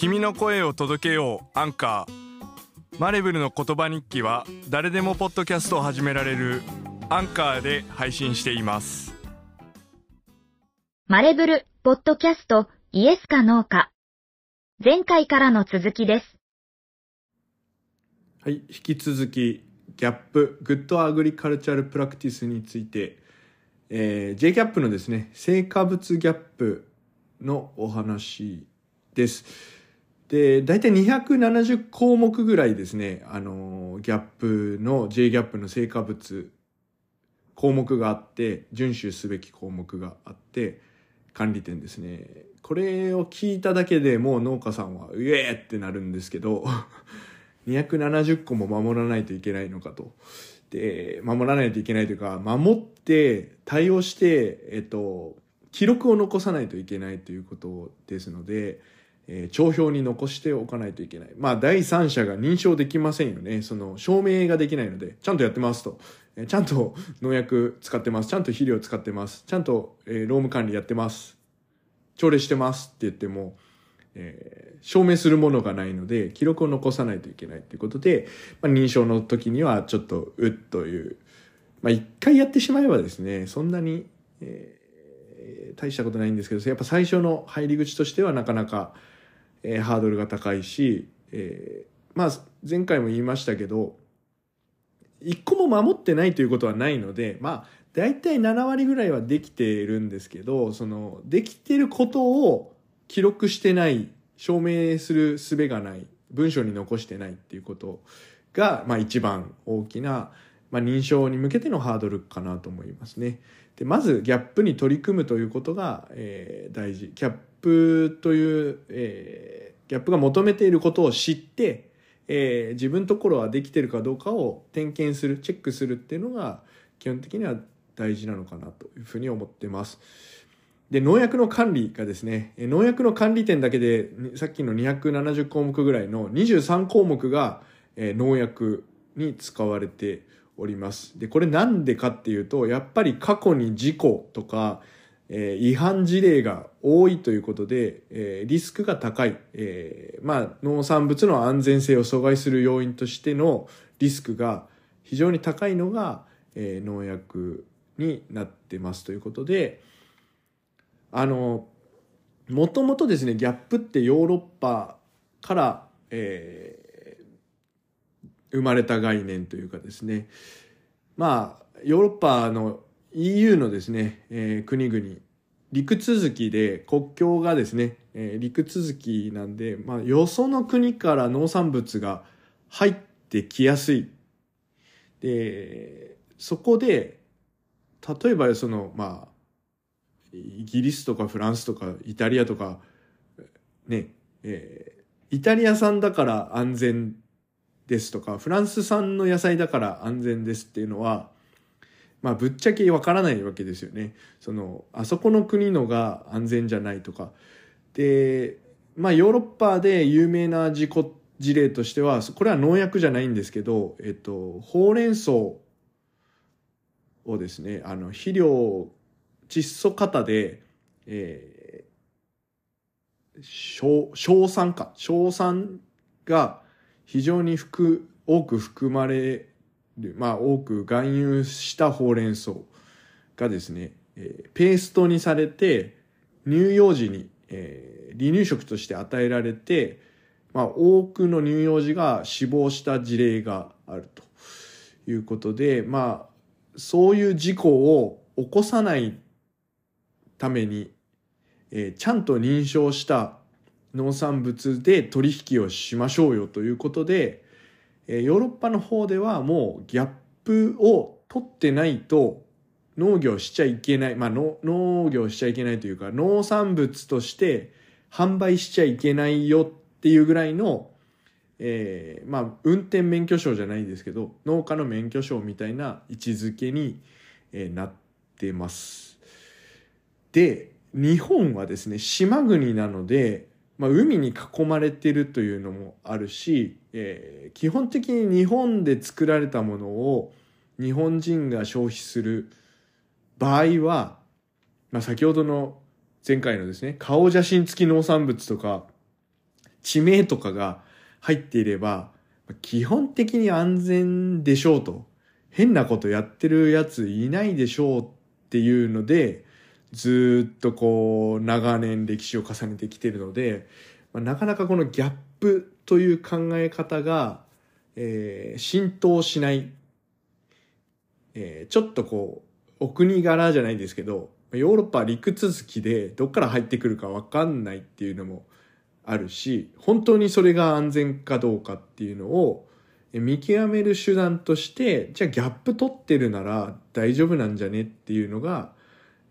君の声を届けようアンカーマレブルの言葉日記は誰でもポッドキャストを始められるアンカーで配信していますマレブル、ポッドキャスト、イエスかノーか。前回からの続きです。はい、引き続き、 GAP、Good Agricultural Practices について、えー、 JGAP のですね、青果物 GAPのお話です。で、大体270項目ぐらいですね、あの、ギャップの、J ギャップの成果物、項目があって、遵守すべき項目があって、管理点ですね。これを聞いただけでもう農家さんは、うえーってなるんですけど、270個も守らないといけないのかと。で、守らないといけないというか、守って、対応して、えっと、記録を残さないといけないということですので、えー帳票に残しておかないといけない。まあ、第三者が認証できませんよね。その、証明ができないので、ちゃんとやってますと。えーちゃんと農薬使ってます。ちゃんと肥料使ってます。ちゃんと、えー労務管理やってます。朝礼してますって言っても、えー証明するものがないので、記録を残さないといけないということで、まあ、認証の時にはちょっと、うっという、まあ、一回やってしまえばですね、そんなに、えー大したことないんですけど、やっぱ最初の入り口としてはなかなか、えーハードルが高いし、えーまあ、前回も言いましたけど、一個も守ってないということはないので、まあ、大体7割ぐらいはできているんですけど、その、できてることを記録してない、証明する術がない、文章に残してないっていうことが、まあ一番大きな、まあ認証に向けてのハードルかなと思いますね。で、まずギャップに取り組むということが、えー大事。ギャップという、えーギャップが求めていることを知って、えー自分のところはできてるかどうかを点検する、チェックするっていうのが基本的には大事なのかなというふうに思ってます。で、農薬の管理がですね、農薬の管理点だけで、さっきの270項目ぐらいの23項目が、農薬に使われております。で、これなんでかっていうと、やっぱり過去に事故とか、え違反事例が多いということで、えリスクが高い、えまあ、農産物の安全性を阻害する要因としてのリスクが非常に高いのが、え農薬になってますということで、あの、もともとですね、ギャップってヨーロッパから、えー生まれた概念というかですね、まあ、ヨーロッパの EU のですね、えー国々、陸続きで国境がですね、えー陸続きなんで、まあ、よその国から農産物が入ってきやすい。で、そこで、例えばその、まあ、イギリスとかフランスとかイタリアとか、ね、えーイタリア産だから安全ですとか、フランス産の野菜だから安全ですっていうのは、まあ、ぶっちゃけわからないわけですよね。その、あそこの国のが安全じゃないとか。で、まあ、ヨーロッパで有名な事故事例としては、これは農薬じゃないんですけど、えっと、ほうれん草をですね、あの、肥料、窒素型で、えー、硝硝酸か。硝酸が非常に含多く含まれる、まあ、多く含有したほうれん草がですね、えーペーストにされて乳幼児に、えー離乳食として与えられて、まあ、多くの乳幼児が死亡した事例があるということで、まあ、そういう事故を起こさないために、えーちゃんと認証した農産物で取引をしましょうよということで、えヨーロッパの方ではもうギャップを取ってないと農業しちゃいけない、まあ農業しちゃいけないというか農産物として販売しちゃいけないよっていうぐらいの、えーまあ運転免許証じゃないですけど農家の免許証みたいな位置づけに、えなってます。で日本はですね島国なので、まあ、海に囲まれてるというのもあるし、えー基本的に日本で作られたものを日本人が消費する場合は、まあ、先ほどの前回のですね顔写真付き農産物とか地名とかが入っていれば、基本的に安全でしょうと。変なことやってるやついないでしょうっていうので、ずっとこう、長年歴史を重ねてきてるので、まあ、なかなかこのギャップという考え方が、えー、浸透しない、えー、ちょっとこう、お国柄じゃないですけど、ヨーロッパは陸続きでどっから入ってくるかわかんないっていうのもあるし、本当にそれが安全かどうかっていうのを見極める手段として、じゃあギャップ取ってるなら大丈夫なんじゃねっていうのが、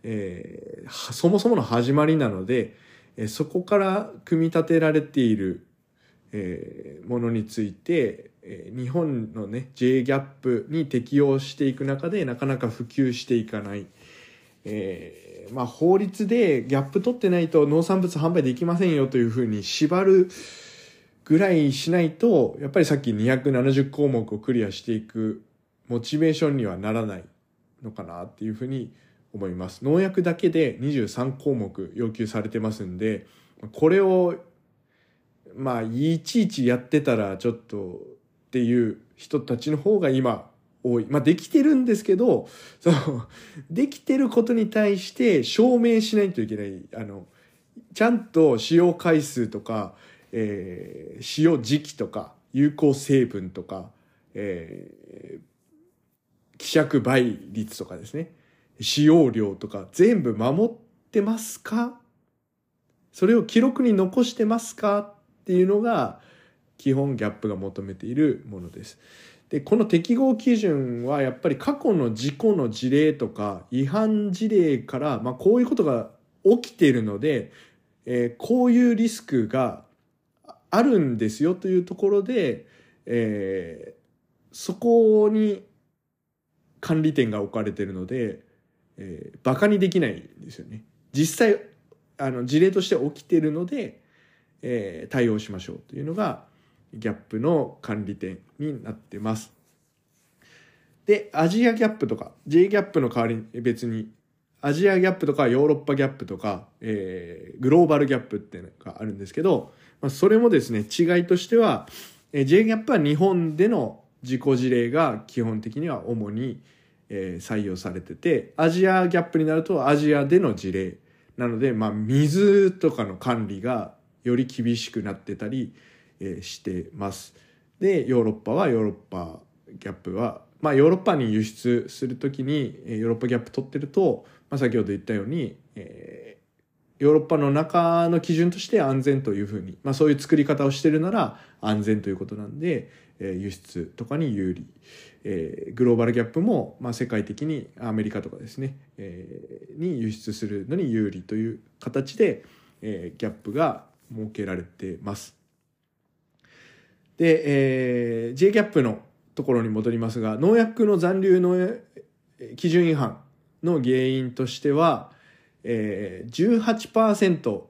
えー、そもそもの始まりなので、えそこから組み立てられている、え、ものについて、え、日本のね J ギャップに適用していく中でなかなか普及していかない、えー、まあ、法律でギャップ取ってないと農産物販売できませんよというふうに縛るぐらいしないとやっぱりさっき270項目をクリアしていくモチベーションにはならないのかなっていうふうに思います。農薬だけで23項目要求されてますんで、これを、まあ、いちいちやってたらちょっとっていう人たちの方が今多い。まあ、できてるんですけど、その、できてることに対して証明しないといけない。あの、ちゃんと使用回数とか、えー、使用時期とか、有効成分とか、えー、希釈倍率とかですね。使用量とか全部守ってますか？それを記録に残してますか？っていうのが基本ギャップが求めているものです。で、この適合基準はやっぱり過去の事故の事例とか違反事例から、まあこういうことが起きているので、えー、こういうリスクがあるんですよというところで、えー、そこに管理点が置かれているので、えー、バカにできないんですよね。実際、あの、事例として起きてるので、えー、対応しましょうというのが、ギャップの管理点になってます。で、アジアギャップとか、J ギャップの代わりに別に、アジアギャップとかヨーロッパギャップとか、えー、グローバルギャップっていうのがあるんですけど、まあ、それもですね、違いとしては、えー、J ギャップは日本での自己事例が基本的には主に、えー、採用されてて、アジアギャップになるとアジアでの事例。なので、まあ、水とかの管理がより厳しくなってたり、えー、してます。で、ヨーロッパはヨーロッパギャップは、まあ、ヨーロッパに輸出するときに、ヨーロッパギャップ取ってると、まあ、先ほど言ったように、え、ヨーロッパの中の基準として安全というふうに、まあ、そういう作り方をしてるなら安全ということなんで、えー、輸出とかに有利。えー、グローバルギャップも、まあ、世界的にアメリカとかですね、えー、に輸出するのに有利という形で、えー、ギャップが設けられてます。で、えー、J ギャップのところに戻りますが、農薬の残留の基準違反の原因としては、えー、18%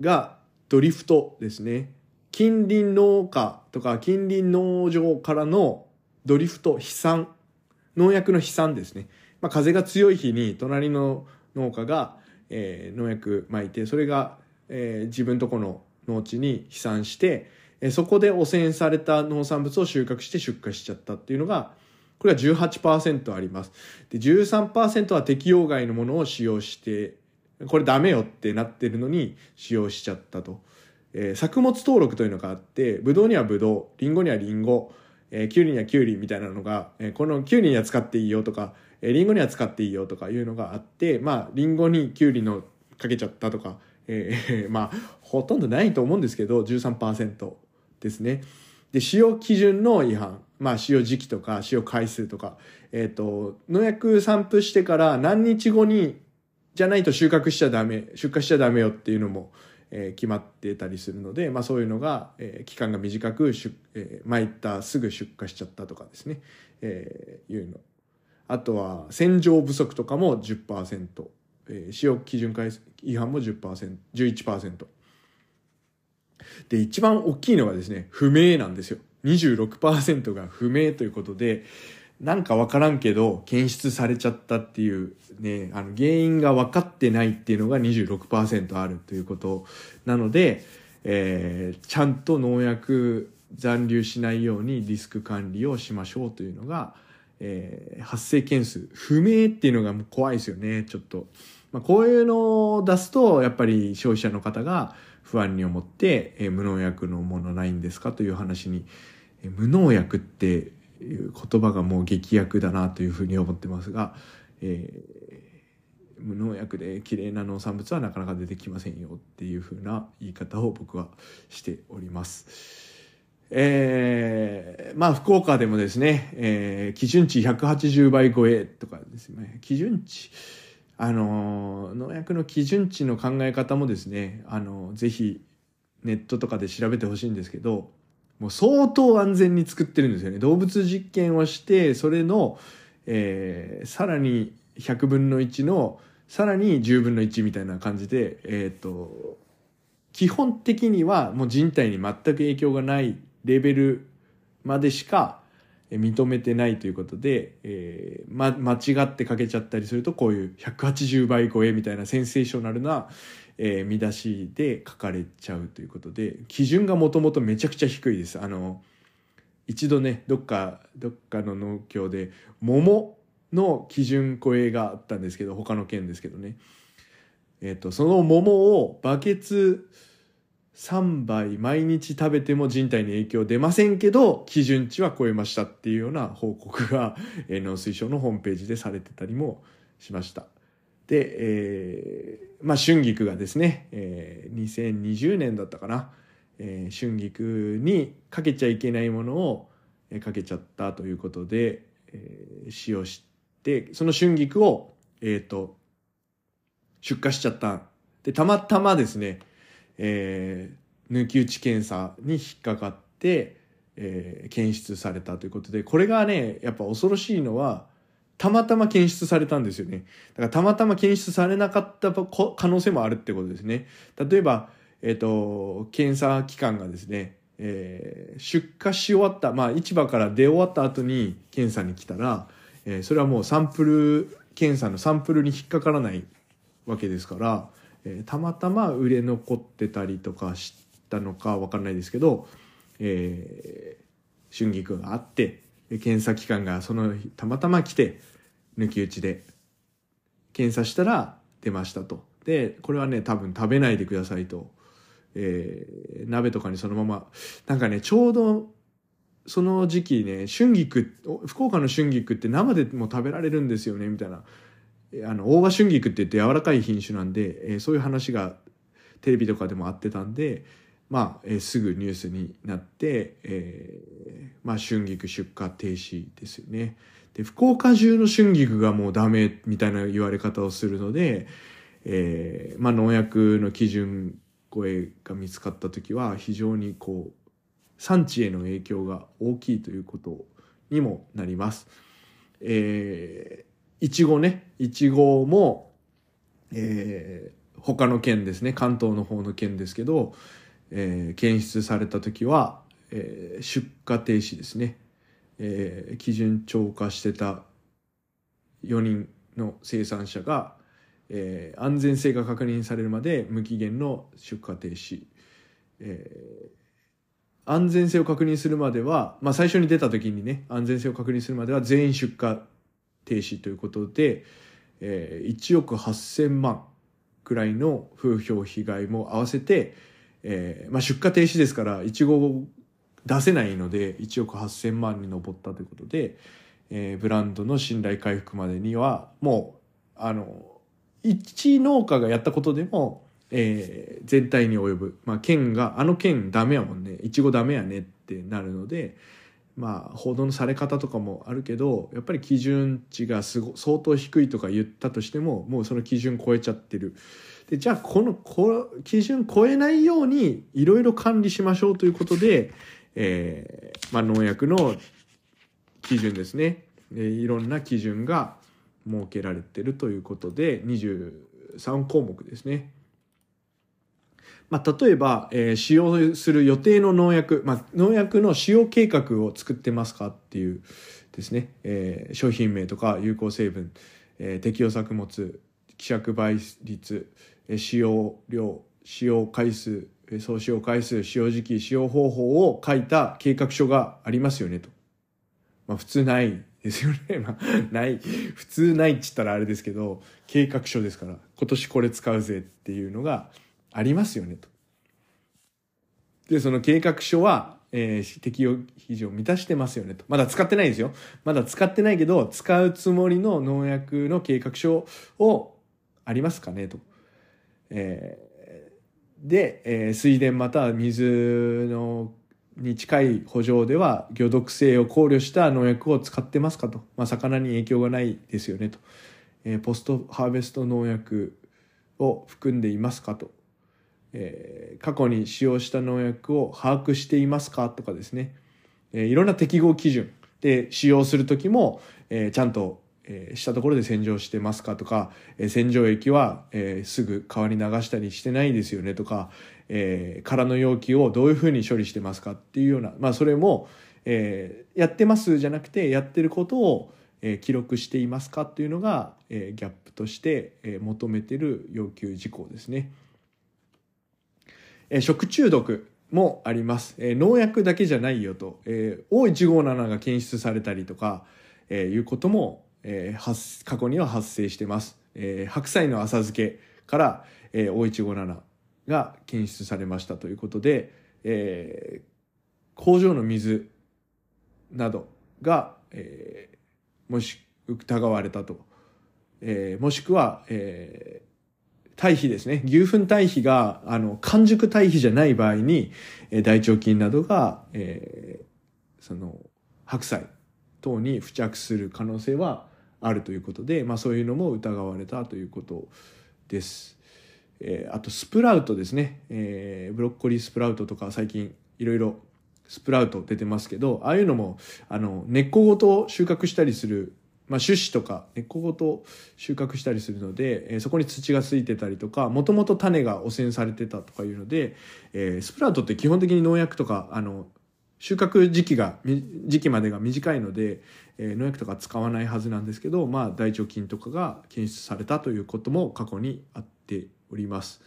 がドリフトですね。近隣農家とか近隣農場からのドリフト、飛散、農薬の飛散ですね。まあ、風が強い日に隣の農家が、えー、農薬撒いて、それが、えー、自分とこの農地に飛散して、えー、そこで汚染された農産物を収穫して出荷しちゃったっていうのが、これは18%あります。で、13%は適用外のものを使用して、これダメよってなってるのに使用しちゃったと。えー、作物登録というのがあって、ブドウにはブドウ、リンゴにはリンゴ、えー、キュウリにはキュウリみたいなのが、えー、このキュウリには使っていいよとか、えー、リンゴには使っていいよとかいうのがあって、まあ、リンゴにキュウリのかけちゃったとか、えー、まあ、ほとんどないと思うんですけど、13%ですね。で、使用基準の違反。まあ、使用時期とか、使用回数とか、えっ、ー、と、農薬散布してから何日後に、じゃないと収穫しちゃダメ、出荷しちゃダメよっていうのも、えー、決まってたりするので、まあ、そういうのが、えー、期間が短くしゅ、えー、巻いたすぐ出荷しちゃったとかですね、えー、いうの。あとは洗浄不足とかも10%、えー、使用基準違反も 10%, 11%で一番大きいのがですね不明なんですよ。26%が不明ということでなんかわからんけど、検出されちゃったっていうね、あの、原因が分かってないっていうのが26%あるということなので、えーちゃんと農薬残留しないようにリスク管理をしましょうというのが、えー発生件数不明っていうのが怖いですよねちょっと、まあ、こういうのを出すとやっぱり消費者の方が不安に思って、えー無農薬のものないんですかという話に、無農薬っていう言葉がもう劇薬だなというふうに思ってますが、えー無農薬で綺麗な農産物はなかなか出てきませんよっていうふうな言い方を僕はしております。えーまあ福岡でもですね、えー基準値180倍超えとかですね基準値あの農薬の基準値の考え方もですねあのぜひネットとかで調べてほしいんですけどもう相当安全に作ってるんですよね。動物実験をしてそれの、えーさらに100分の1のさらに10分の1みたいな感じでえっ、と基本的にはもう人体に全く影響がないレベルまでしか認めてないということで、えーま、間違ってかけちゃったりするとこういう180倍超えみたいなセンセーショナルな、えー見出しで書かれちゃうということで基準がもともとめちゃくちゃ低いです。あの一度ねどっかどっかの農協で桃の基準超えがあったんですけど他の県ですけどねえっ、とその桃をバケツ3杯毎日食べても人体に影響出ませんけど基準値は超えましたっていうような報告が、えー農水省のホームページでされてたりもしました。で、えーまあ春菊がですね、えー2020年だったかな、えー春菊にかけちゃいけないものを、えーかけちゃったということで、えー使用してその春菊を、えー、と出荷しちゃった。でたまたまですねえー抜き打ち検査に引っかかって、えー検出されたということでこれがねやっぱ恐ろしいのはたまたま検出されたんですよね。だからたまたま検出されなかった可能性もあるってことですね。例えば、えー、と検査機関がですね、えー出荷し終わった、まあ、市場から出終わった後に検査に来たら、えーそれはもうサンプル検査のサンプルに引っかからないわけですから、えーたまたま売れ残ってたりとかしたのかわかんないですけど、えー春菊があって検査機関がその日たまたま来て抜き打ちで検査したら出ましたと。でこれはね多分食べないでくださいと、えー鍋とかにそのままなんかねちょうどその時期ね春菊福岡の春菊って生でも食べられるんですよねみたいな。あの大葉春菊って言って柔らかい品種なんで、えーそういう話がテレビとかでもあってたんで、まあえーすぐニュースになって、えーまあ、春菊出荷停止ですよね。で福岡中の春菊がもうダメみたいな言われ方をするので、えーまあ、農薬の基準超えが見つかった時は非常にこう産地への影響が大きいということにもなります。えーいちごねいちごも、えー他の県ですね関東の方の県ですけど、えー検出された時は、えー出荷停止ですね、えー基準超過してた4人の生産者が、えー安全性が確認されるまで無期限の出荷停止、えー安全性を確認するまでは、まあ、最初に出た時にね安全性を確認するまでは全員出荷停止ということで、えー1億8,000万くらいの風評被害も合わせて、えーまあ、出荷停止ですからいちごを出せないので1億8,000万に上ったということで、えーブランドの信頼回復までにはもうあの一農家がやったことでも、えー全体に及ぶ、まあ、県があの県ダメやもんね。いちごダメやねってなるのでまあ報道のされ方とかもあるけどやっぱり基準値がすご相当低いとか言ったとしてももうその基準超えちゃってる。でじゃあこのこ基準超えないようにいろいろ管理しましょうということで、えーまあ、農薬の基準ですね、いろんな基準が設けられてるということで23項目ですね。まあ、例えば、えー使用する予定の農薬、まあ、農薬の使用計画を作ってますかっていうですね、えー商品名とか有効成分、えー適用作物希釈倍率、使用量使用回数、え総使用回数、使用時期、使用方法を書いた計画書がありますよねと。まあ普通ないですよね。まあない。普通ないっつったらあれですけど、計画書ですから、今年これ使うぜっていうのがありますよねと。で、その計画書は、えー、適用基準を満たしてますよねと。まだ使ってないですよ。まだ使ってないけど、使うつもりの農薬の計画書をありますかねと。えーで、えー、水田または水のに近い補助では魚毒性を考慮した農薬を使ってますかと、まあ、魚に影響がないですよねと、えー、ポストハーベスト農薬を含んでいますかと、えー、過去に使用した農薬を把握していますかとかですね、えー、いろんな適合基準で使用する時も、えー、ちゃんとえ、したところで洗浄してますかとか、え、洗浄液は、え、すぐ川に流したりしてないですよねとか、え、空の容器をどういうふうに処理してますかっていうような、まあそれも、え、やってますじゃなくて、やってることを、え、記録していますかっていうのが、え、ギャップとして、え、求めてる要求事項ですね。え、食中毒もあります。え、農薬だけじゃないよと、え、O157 が検出されたりとか、え、いうこともえー、過去には発生してます。えー、白菜の浅漬けから、えー、O157 が検出されましたということで、えー、工場の水などが、えー、もし疑われたと。えー、もしくは、えー、堆肥ですね。牛糞堆肥が、あの、完熟堆肥じゃない場合に、えー、大腸菌などが、えー、その、白菜等に付着する可能性はあるということで、まあ、そういうのも疑われたということです。えー、あとスプラウトですね、えー、ブロッコリースプラウトとか最近いろいろスプラウト出てますけどああいうのもあの根っこごと収穫したりする、まあ、種子とか根っこごと収穫したりするので、えー、そこに土がついてたりとかもともと種が汚染されてたとかいうので、え、スプラウトって基本的に農薬とかあの収穫時期が時期までが短いので、えー、農薬とか使わないはずなんですけど、まあ、大腸菌とかが検出されたということも過去にあっております。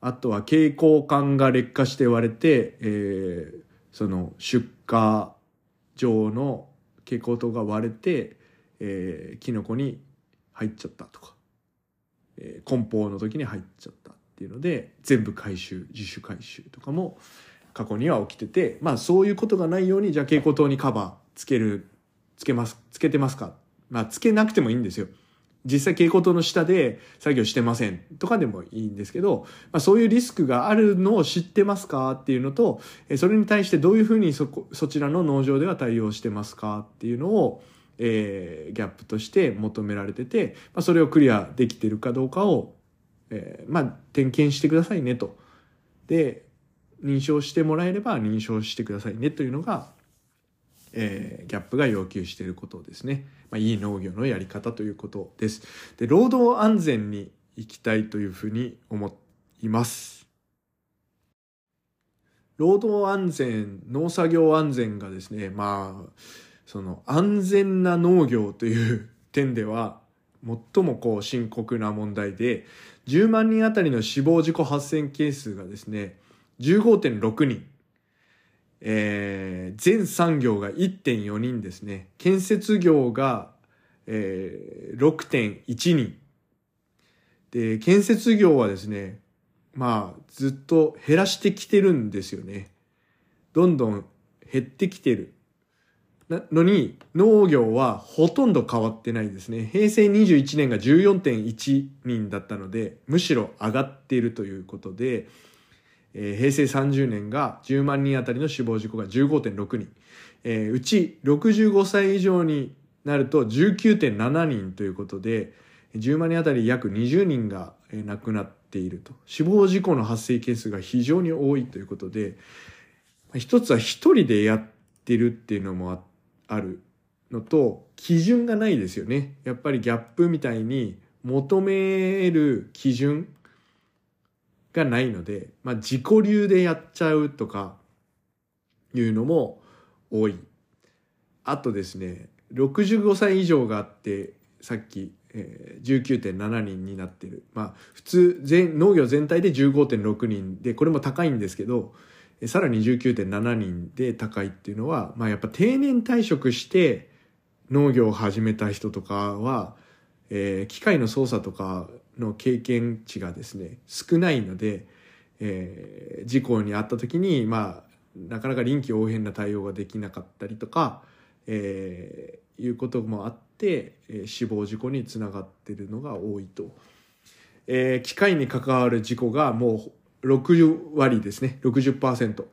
あとは蛍光管が劣化して割れて、えー、その出荷場の蛍光灯が割れて、えー、キノコに入っちゃったとか、えー、梱包の時に入っちゃったっていうので全部回収自主回収とかも過去には起きててまあそういうことがないようにじゃあ蛍光灯にカバーつけるつけます、つけてますかまあ、つけなくてもいいんですよ。実際蛍光灯の下で作業してませんとかでもいいんですけど、まあ、そういうリスクがあるのを知ってますか？っていうのと、それに対してどういうふうにそこ、そちらの農場では対応してますか？っていうのを、えー、ギャップとして求められてて、まあ、それをクリアできてるかどうかを、えー、まあ、点検してくださいねと。で、認証してもらえれば認証してくださいねというのが、えー、ギャップが要求していることですね。まあ、いい農業のやり方ということです。で、労働安全に行きたいというふうに思います。労働安全、農作業安全がですね、まあ、その安全な農業という点では、最もこう深刻な問題で、10万人あたりの死亡事故発生件数がですね、15.6人。えー、全産業が1.4人ですね。建設業が、えー、6.1人。で、建設業はですね、まあ、ずっと減らしてきてるんですよね。どんどん減ってきてる。なのに、農業はほとんど変わってないですね。平成21年が14.1人だったので、むしろ上がっているということで、えー、平成30年が10万人あたりの死亡事故が15.6人、えー、うち65歳以上になると19.7人ということで10万人あたり約20人が亡くなっていると。死亡事故の発生件数が非常に多いということで一つは一人でやってるっていうのもあるのと基準がないですよね。やっぱりギャップみたいに求める基準がないので、まあ、自己流でやっちゃうとかいうのも多い。あとですね、65歳以上があって、さっき、えー、19.7人になってる。まあ、普通、全、農業全体で15.6人で、これも高いんですけど、さらに19.7人で高いっていうのは、まあやっぱ定年退職して農業を始めた人とかは、えー、機械の操作とかの経験値がですね、少ないので、えー、事故に遭った時に、まあ、なかなか臨機応変な対応ができなかったりとか、えー、いうこともあって、えー、死亡事故につながってるのが多いと。えー、機械に関わる事故がもう60割ですね、60%。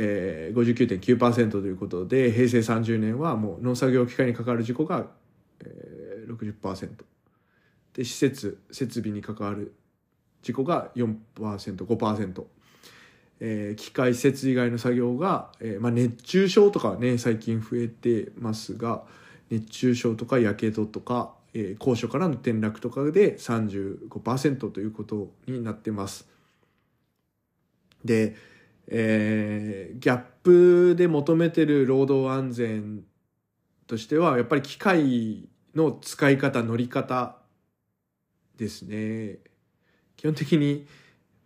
えー、59.9%ということで、平成30年はもう農作業機械に関わる事故が、えー、60%。で、施設、設備に関わる事故が4%、5%。えー、機械施設以外の作業が、えーまあ、熱中症とかね最近増えてますが熱中症とかやけどとか、えー、高所からの転落とかで35%ということになってます。で、えー、ギャップで求めてる労働安全としてはやっぱり機械の使い方乗り方ですね。基本的に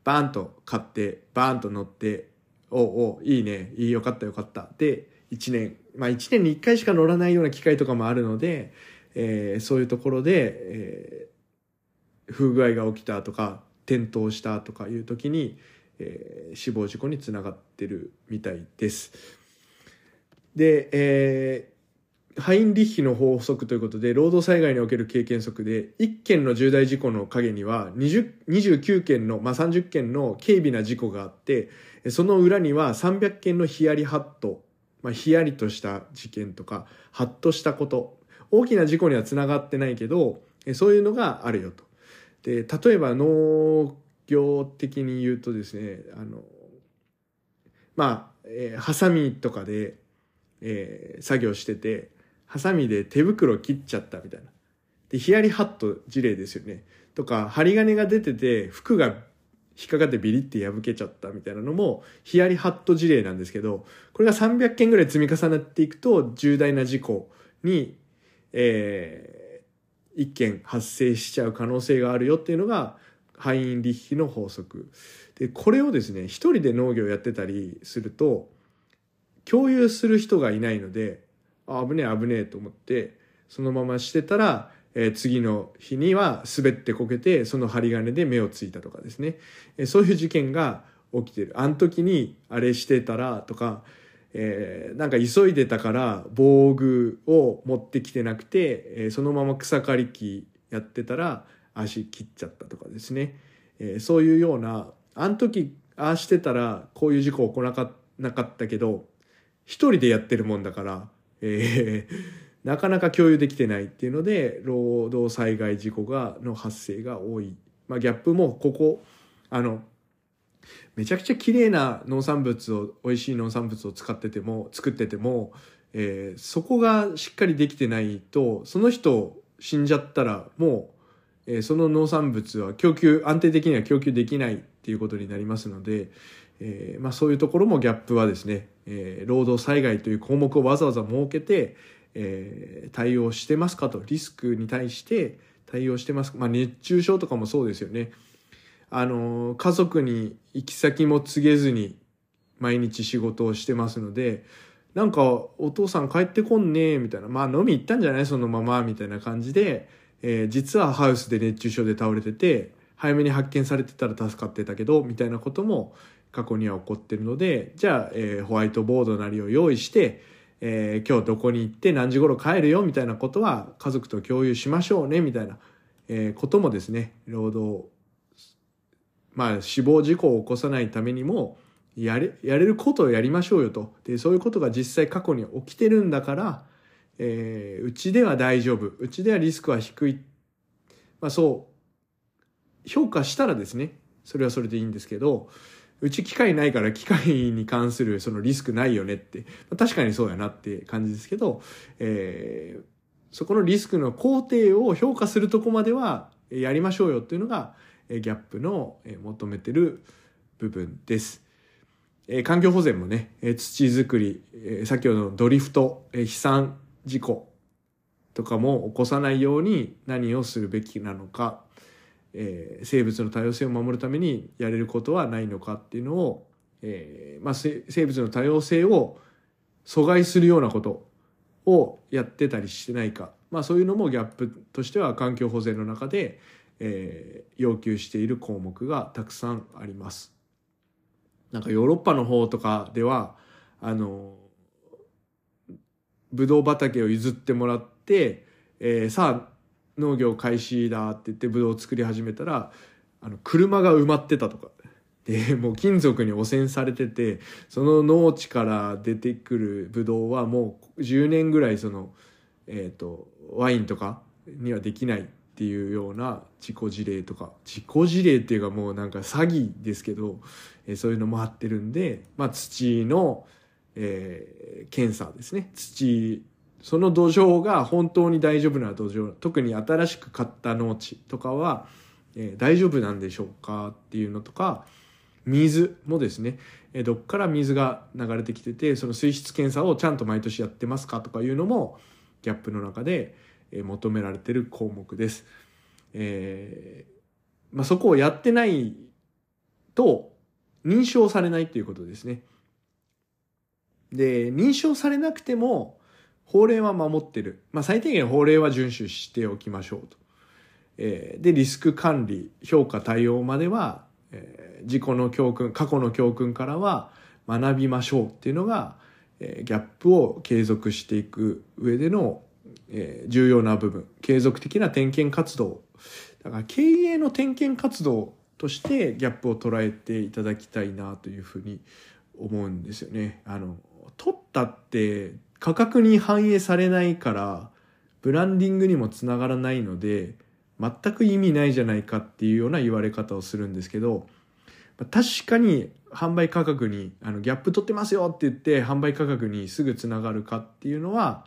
バーンと買ってバーンと乗っておおいいねいいよかったよかったで1年まあ1年に1回しか乗らないような機会とかもあるので、えー、そういうところで、えー、不具合が起きたとか転倒したとかいう時に、えー、死亡事故につながってるみたいです。で、えハインリッヒの法則ということで、労働災害における経験則で、1件の重大事故の陰には20、29件の、まあ、30件の軽微な事故があって、その裏には300件のヒヤリハット、まあ、ヒヤリとした事件とか、ハッとしたこと、大きな事故にはつながってないけど、そういうのがあるよと。で、例えば農業的に言うとですね、あの、まあ、えー、ハサミとかで、えー、作業してて、ハサミで手袋切っちゃったみたいな。で、ヒヤリハット事例ですよね。とか、針金が出てて、服が引っかかってビリって破けちゃったみたいなのも、ヒヤリハット事例なんですけど、これが300件ぐらい積み重なっていくと、重大な事故に、えー、一件発生しちゃう可能性があるよっていうのが、ハインリッヒの法則。で、これをですね、一人で農業やってたりすると、共有する人がいないので、あ危ねえ危ねえと思ってそのまましてたら、えー、次の日には滑ってこけてその針金で目をついたとかですね、えー、そういう事件が起きてる。あの時にあれしてたらとか、えー、なんか急いでたから防具を持ってきてなくて、えー、そのまま草刈り機やってたら足切っちゃったとかですね、えー、そういうようなあの時ああしてたらこういう事故起こらなかったけど一人でやってるもんだからえー、なかなか共有できてないっていうので労働災害事故がの発生が多い、まあ、ギャップもここあのめちゃくちゃ綺麗な農産物を美味しい農産物を使ってても作ってても、えー、そこがしっかりできてないとその人死んじゃったらもう、えー、その農産物は供給安定的には供給できないっていうことになりますので、えー、まあ、そういうところもギャップはですね、えー、労働災害という項目をわざわざ設けて、えー、対応してますかと。リスクに対して対応してます。か、まあ、熱中症とかもそうですよね。あの家族に行き先も告げずに毎日仕事をしてますのでなんかお父さん帰ってこんねみたいな。まあ飲み行ったんじゃない？そのままみたいな感じで、えー、実はハウスで熱中症で倒れてて早めに発見されてたら助かってたけどみたいなことも過去には起こってるので、じゃあ、えー、ホワイトボードなりを用意して、えー、今日どこに行って何時頃帰るよみたいなことは家族と共有しましょうねみたいな、えー、こともですね、労働、まあ死亡事故を起こさないためにも、やれ、やれることをやりましょうよと。で、そういうことが実際過去に起きてるんだから、えー、うちでは大丈夫。うちではリスクは低い。まあそう、評価したらですね、それはそれでいいんですけど、うち機械ないから機械に関するそのリスクないよねって、確かにそうやなって感じですけど、えー、そこのリスクの工程を評価するとこまではやりましょうよっていうのが、ギャップの求めてる部分です。え環境保全もね、土作り、先ほどのドリフト、飛散事故とかも起こさないように何をするべきなのか、えー、生物の多様性を守るためにやれることはないのかっていうのを、えーまあ、生物の多様性を阻害するようなことをやってたりしてないか、まあ、そういうのもギャップとしては環境保全の中で、えー、要求している項目がたくさんあります。なんかヨーロッパの方とかではあのブドウ畑を譲ってもらって、えー、さあ農業開始だって言ってブドウを作り始めたらあの車が埋まってたとか。でもう金属に汚染されててその農地から出てくるブドウはもう10年ぐらいその、えーと、ワインとかにはできないっていうような自己事例とか。自己事例っていうかもうなんか詐欺ですけど、えー、そういうのもあってるんで、まあ、土の、えー、検査ですね。土その土壌が本当に大丈夫な土壌特に新しく買った農地とかは、えー、大丈夫なんでしょうかっていうのとか水もですね、えー、どっから水が流れてきててその水質検査をちゃんと毎年やってますかとかいうのもギャップの中で、えー、求められてる項目です。えーまあ、そこをやってないと認証されないっていうことですね。で認証されなくても法令は守ってる。まあ、最低限法令は遵守しておきましょうと。えー、で、リスク管理、評価対応までは、えー、自己の教訓、過去の教訓からは学びましょうっていうのが、えー、ギャップを継続していく上での、えー、重要な部分。継続的な点検活動。だから経営の点検活動としてギャップを捉えていただきたいなというふうに思うんですよね。あの、取ったって価格に反映されないからブランディングにもつながらないので全く意味ないじゃないかっていうような言われ方をするんですけど確かに販売価格にあのギャップ取ってますよって言って販売価格にすぐつながるかっていうのは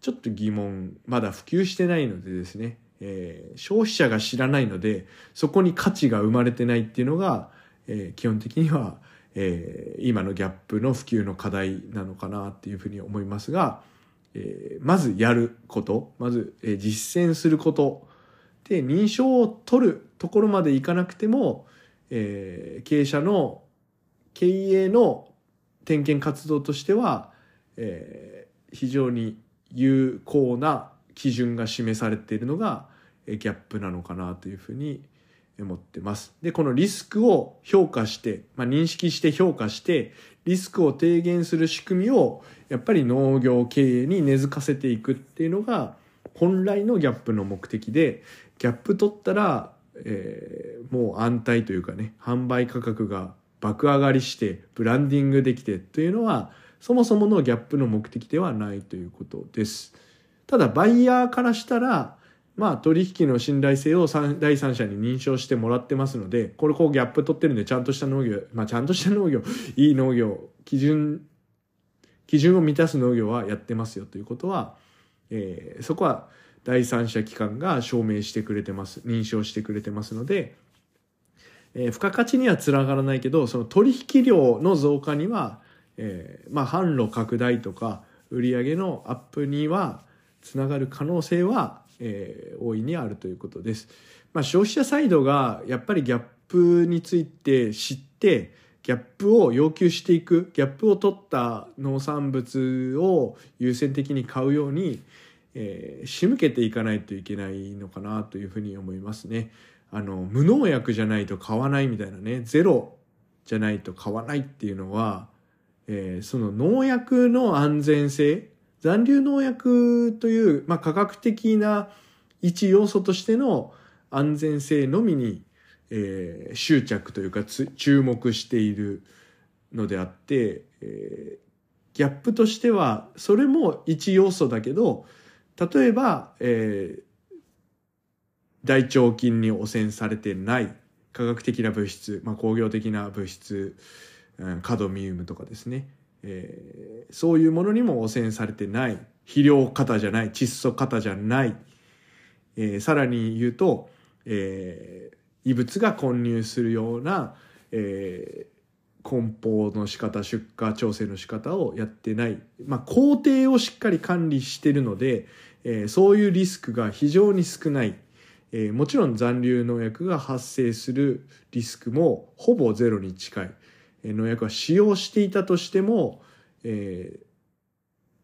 ちょっと疑問まだ普及してないのでですね、えー、消費者が知らないのでそこに価値が生まれてないっていうのが、えー、基本的にはえー、今のギャップの普及の課題なのかなっていうふうに思いますが、えー、まずやることまず、えー、実践することで認証を取るところまでいかなくても、えー、経営者の経営の点検活動としては、えー、非常に有効な基準が示されているのが、え、ギャップなのかなというふうに思います思ってます。で、このリスクを評価して、まあ、認識して評価して、リスクを低減する仕組みを、やっぱり農業経営に根付かせていくっていうのが、本来のギャップの目的で、ギャップ取ったら、えー、もう安泰というかね、販売価格が爆上がりして、ブランディングできてというのは、そもそものギャップの目的ではないということです。ただ、バイヤーからしたら、まあ取引の信頼性を第三者に認証してもらってますので、これこうギャップ取ってるんでちゃんとした農業、まあちゃんとした農業、いい農業、基準、基準を満たす農業はやってますよということは、えー、そこは第三者機関が証明してくれてます、認証してくれてますので、えー、付加価値にはつながらないけど、その取引量の増加には、えー、まあ販路拡大とか売上のアップにはつながる可能性はえー、大いにあるということです。まあ、消費者サイドがやっぱりギャップについて知ってギャップを要求していくギャップを取った農産物を優先的に買うように、えー、仕向けていかないといけないのかなというふうに思いますね。あの無農薬じゃないと買わないみたいなねゼロじゃないと買わないっていうのは、えー、その農薬の安全性残留農薬という、まあ、科学的な一要素としての安全性のみに、えー、執着というか注目しているのであって、えー、ギャップとしてはそれも一要素だけど例えば、えー、大腸菌に汚染されてない科学的な物質、まあ、工業的な物質、うん、カドミウムとかですね。えー、そういうものにも汚染されてない肥料型じゃない窒素型じゃない、えー、さらに言うと、えー、異物が混入するような、えー、梱包の仕方出荷調整の仕方をやってない、まあ、工程をしっかり管理してるので、えーそういうリスクが非常に少ない、えーもちろん残留農薬が発生するリスクもほぼゼロに近い、農薬は使用していたとしても、えー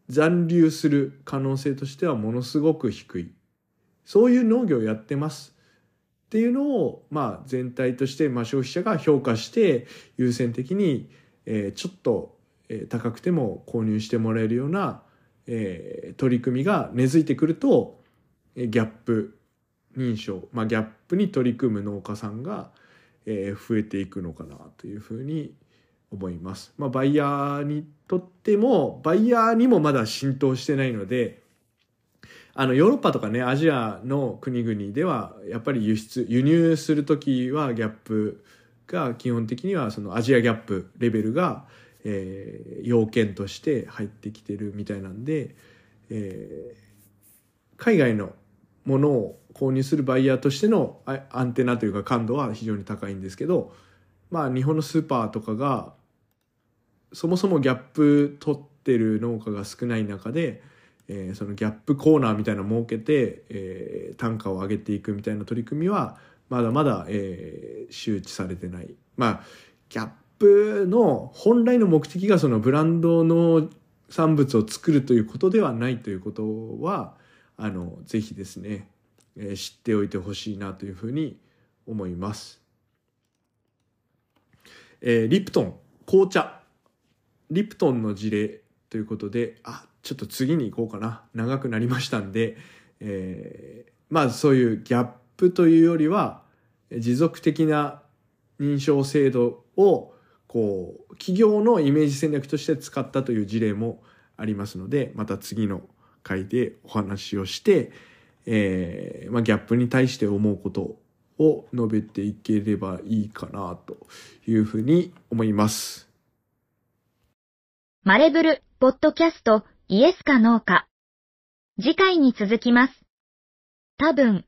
残留する可能性としてはものすごく低い。そういう農業をやってます。っていうのを、まあ、全体として、まあ、消費者が評価して優先的に、えーちょっと、えー高くても購入してもらえるような、えー取り組みが根付いてくると、えーギャップ認証、まあ、ギャップに取り組む農家さんが、えー増えていくのかなというふうに思います。まあ、バイヤーにとってもバイヤーにもまだ浸透してないのであのヨーロッパとかねアジアの国々ではやっぱり輸出輸入する時はギャップが基本的にはそのアジアギャップレベルが、えー要件として入ってきてるみたいなんで、えー海外のものを購入するバイヤーとしてのアンテナというか感度は非常に高いんですけどまあ日本のスーパーとかがそもそもギャップ取ってる農家が少ない中で、えーそのギャップコーナーみたいなのを設けて、えー単価を上げていくみたいな取り組みはまだまだ、えー周知されてない。まあギャップの本来の目的がそのブランドの産物を作るということではないということはあのぜひですね、えー知っておいてほしいなというふうに思います。えーリプトン紅茶リプトンの事例ということであちょっと次に行こうかな長くなりましたんで、えーまあそういうギャップというよりは持続的な認証制度をこう企業のイメージ戦略として使ったという事例もありますのでまた次の回でお話をして、えーまあ、ギャップに対して思うことを述べていければいいかなというふうに思います。マレブル、ポッドキャスト、イエスかノーか。次回に続きます。多分、